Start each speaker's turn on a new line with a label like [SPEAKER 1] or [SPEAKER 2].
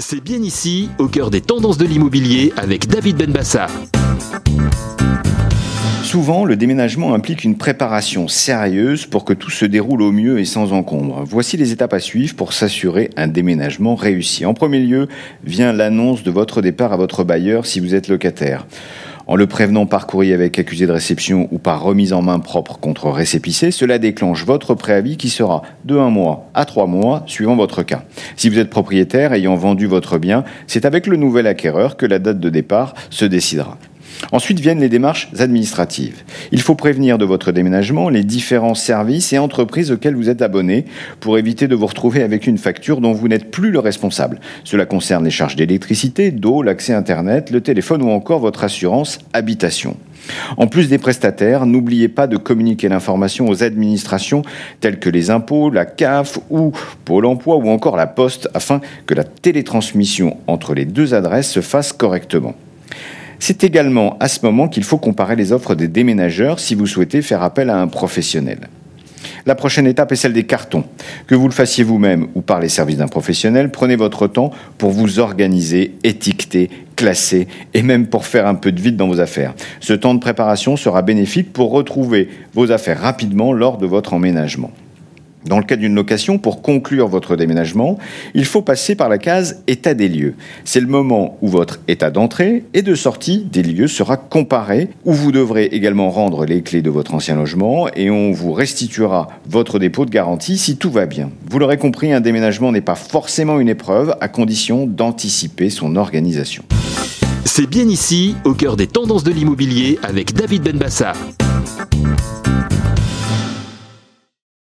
[SPEAKER 1] C'est bien ici, au cœur des tendances de l'immobilier, avec David Benbassa.
[SPEAKER 2] Souvent, le déménagement implique une préparation sérieuse pour que tout se déroule au mieux et sans encombre. Voici les étapes à suivre pour s'assurer un déménagement réussi. En premier lieu, vient l'annonce de votre départ à votre bailleur si vous êtes locataire. En le prévenant par courrier avec accusé de réception ou par remise en main propre contre récépissé, cela déclenche votre préavis qui sera de un mois à trois mois suivant votre cas. Si vous êtes propriétaire ayant vendu votre bien, c'est avec le nouvel acquéreur que la date de départ se décidera. Ensuite viennent les démarches administratives. Il faut prévenir de votre déménagement les différents services et entreprises auxquels vous êtes abonné pour éviter de vous retrouver avec une facture dont vous n'êtes plus le responsable. Cela concerne les charges d'électricité, d'eau, l'accès Internet, le téléphone ou encore votre assurance habitation. En plus des prestataires, n'oubliez pas de communiquer l'information aux administrations telles que les impôts, la CAF ou Pôle emploi ou encore la Poste afin que la télétransmission entre les deux adresses se fasse correctement. C'est également à ce moment qu'il faut comparer les offres des déménageurs si vous souhaitez faire appel à un professionnel. La prochaine étape est celle des cartons. Que vous le fassiez vous-même ou par les services d'un professionnel, prenez votre temps pour vous organiser, étiqueter, classer et même pour faire un peu de vide dans vos affaires. Ce temps de préparation sera bénéfique pour retrouver vos affaires rapidement lors de votre emménagement. Dans le cas d'une location, pour conclure votre déménagement, il faut passer par la case état des lieux. C'est le moment où votre état d'entrée et de sortie des lieux sera comparé, où vous devrez également rendre les clés de votre ancien logement et on vous restituera votre dépôt de garantie si tout va bien. Vous l'aurez compris, un déménagement n'est pas forcément une épreuve à condition d'anticiper son organisation.
[SPEAKER 1] C'est bien ici, au cœur des tendances de l'immobilier, avec David Benbassa.